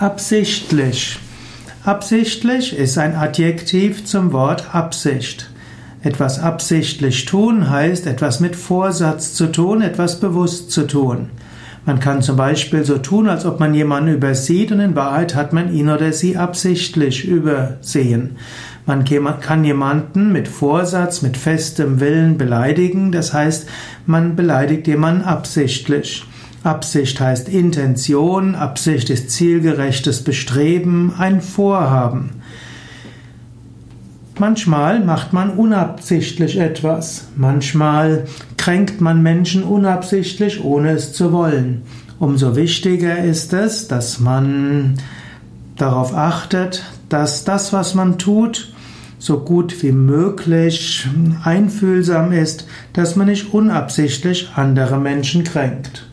Absichtlich. Absichtlich ist ein Adjektiv zum Wort Absicht. Etwas absichtlich tun heißt etwas mit Vorsatz zu tun, etwas bewusst zu tun. Man kann zum Beispiel so tun, als ob man jemanden übersieht und in Wahrheit hat man ihn oder sie absichtlich übersehen. Man kann jemanden mit Vorsatz, mit festem Willen beleidigen, das heißt, man beleidigt jemanden absichtlich. Absicht heißt Intention, Absicht ist zielgerechtes Bestreben, ein Vorhaben. Manchmal macht man unabsichtlich etwas, manchmal kränkt man Menschen unabsichtlich, ohne es zu wollen. Umso wichtiger ist es, dass man darauf achtet, dass das, was man tut, so gut wie möglich einfühlsam ist, dass man nicht unabsichtlich andere Menschen kränkt.